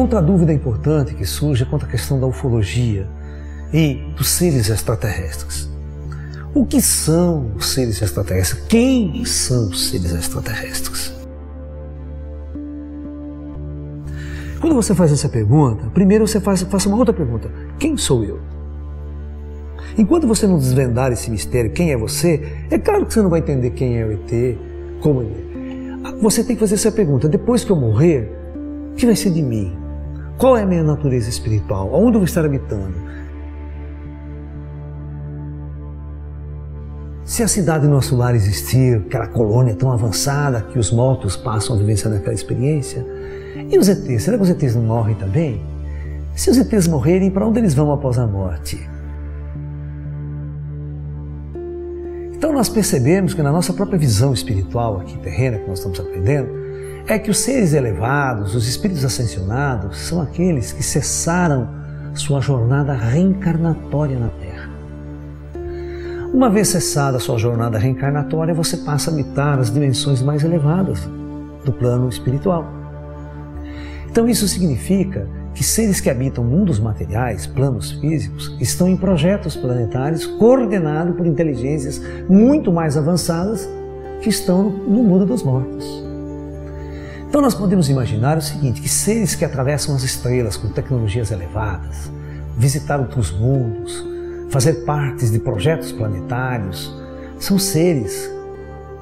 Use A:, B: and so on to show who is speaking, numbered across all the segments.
A: Outra dúvida importante que surge é quanto à questão da ufologia e dos seres extraterrestres. O que são os seres extraterrestres? Quem são os seres extraterrestres? Quando você faz essa pergunta, primeiro você faz, faça uma outra pergunta: quem sou eu? Enquanto você não desvendar esse mistério, quem é você, é claro que você não vai entender quem é o ET, como ele é. Você tem que fazer essa pergunta: depois que eu morrer, o que vai ser de mim? Qual é a minha natureza espiritual? Onde eu vou estar habitando? Se a cidade nosso lar existir, aquela colônia tão avançada que os mortos passam a vivenciar naquela experiência, e os ETs? Será que os ETs não morrem também? Se os ETs morrerem, para onde eles vão após a morte? Então nós percebemos que na nossa própria visão espiritual aqui terrena que nós estamos aprendendo, é que os seres elevados, os espíritos ascensionados, são aqueles que cessaram sua jornada reencarnatória na Terra. Uma vez cessada sua jornada reencarnatória, você passa a habitar as dimensões mais elevadas do plano espiritual. Então, isso significa que seres que habitam mundos materiais, planos físicos, estão em projetos planetários coordenados por inteligências muito mais avançadas que estão no mundo dos mortos. Então nós podemos imaginar o seguinte, que seres que atravessam as estrelas com tecnologias elevadas, visitar outros mundos, fazer partes de projetos planetários, são seres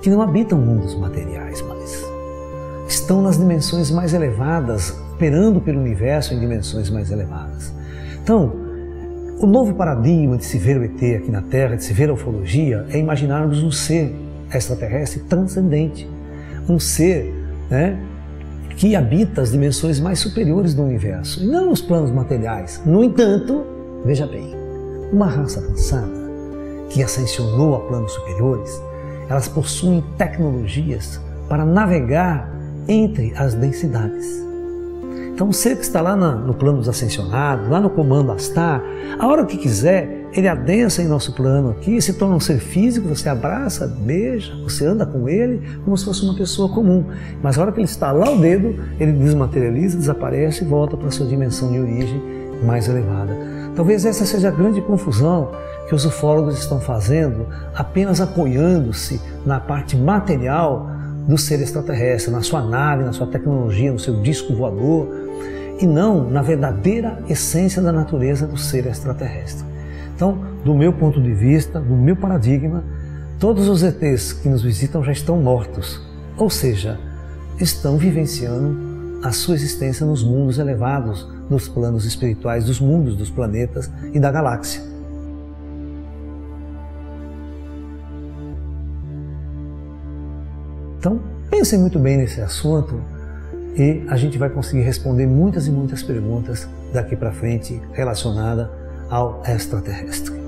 A: que não habitam mundos materiais mais. Estão nas dimensões mais elevadas, operando pelo universo em dimensões mais elevadas. Então, o novo paradigma de se ver o ET aqui na Terra, de se ver a ufologia, é imaginarmos um ser extraterrestre transcendente. Um ser né, que habita as dimensões mais superiores do universo, e não os planos materiais. No entanto, veja bem, uma raça avançada que ascensionou a planos superiores, elas possuem tecnologias para navegar entre as densidades. Então, ser que está lá no plano dos ascensionados, lá no comando Astar, a hora que quiser, ele adensa em nosso plano aqui, se torna um ser físico, você abraça, beija, você anda com ele como se fosse uma pessoa comum. Mas a hora que ele está lá o dedo, ele desmaterializa, desaparece e volta para a sua dimensão de origem mais elevada. Talvez essa seja a grande confusão que os ufólogos estão fazendo, apenas apoiando-se na parte material do ser extraterrestre, na sua nave, na sua tecnologia, no seu disco voador, e não na verdadeira essência da natureza do ser extraterrestre. Então, do meu ponto de vista, do meu paradigma, todos os ETs que nos visitam já estão mortos, ou seja, estão vivenciando a sua existência nos mundos elevados, nos planos espirituais dos mundos, dos planetas e da galáxia. Então, pensem muito bem nesse assunto e a gente vai conseguir responder muitas e muitas perguntas daqui para frente relacionada ao extraterrestre.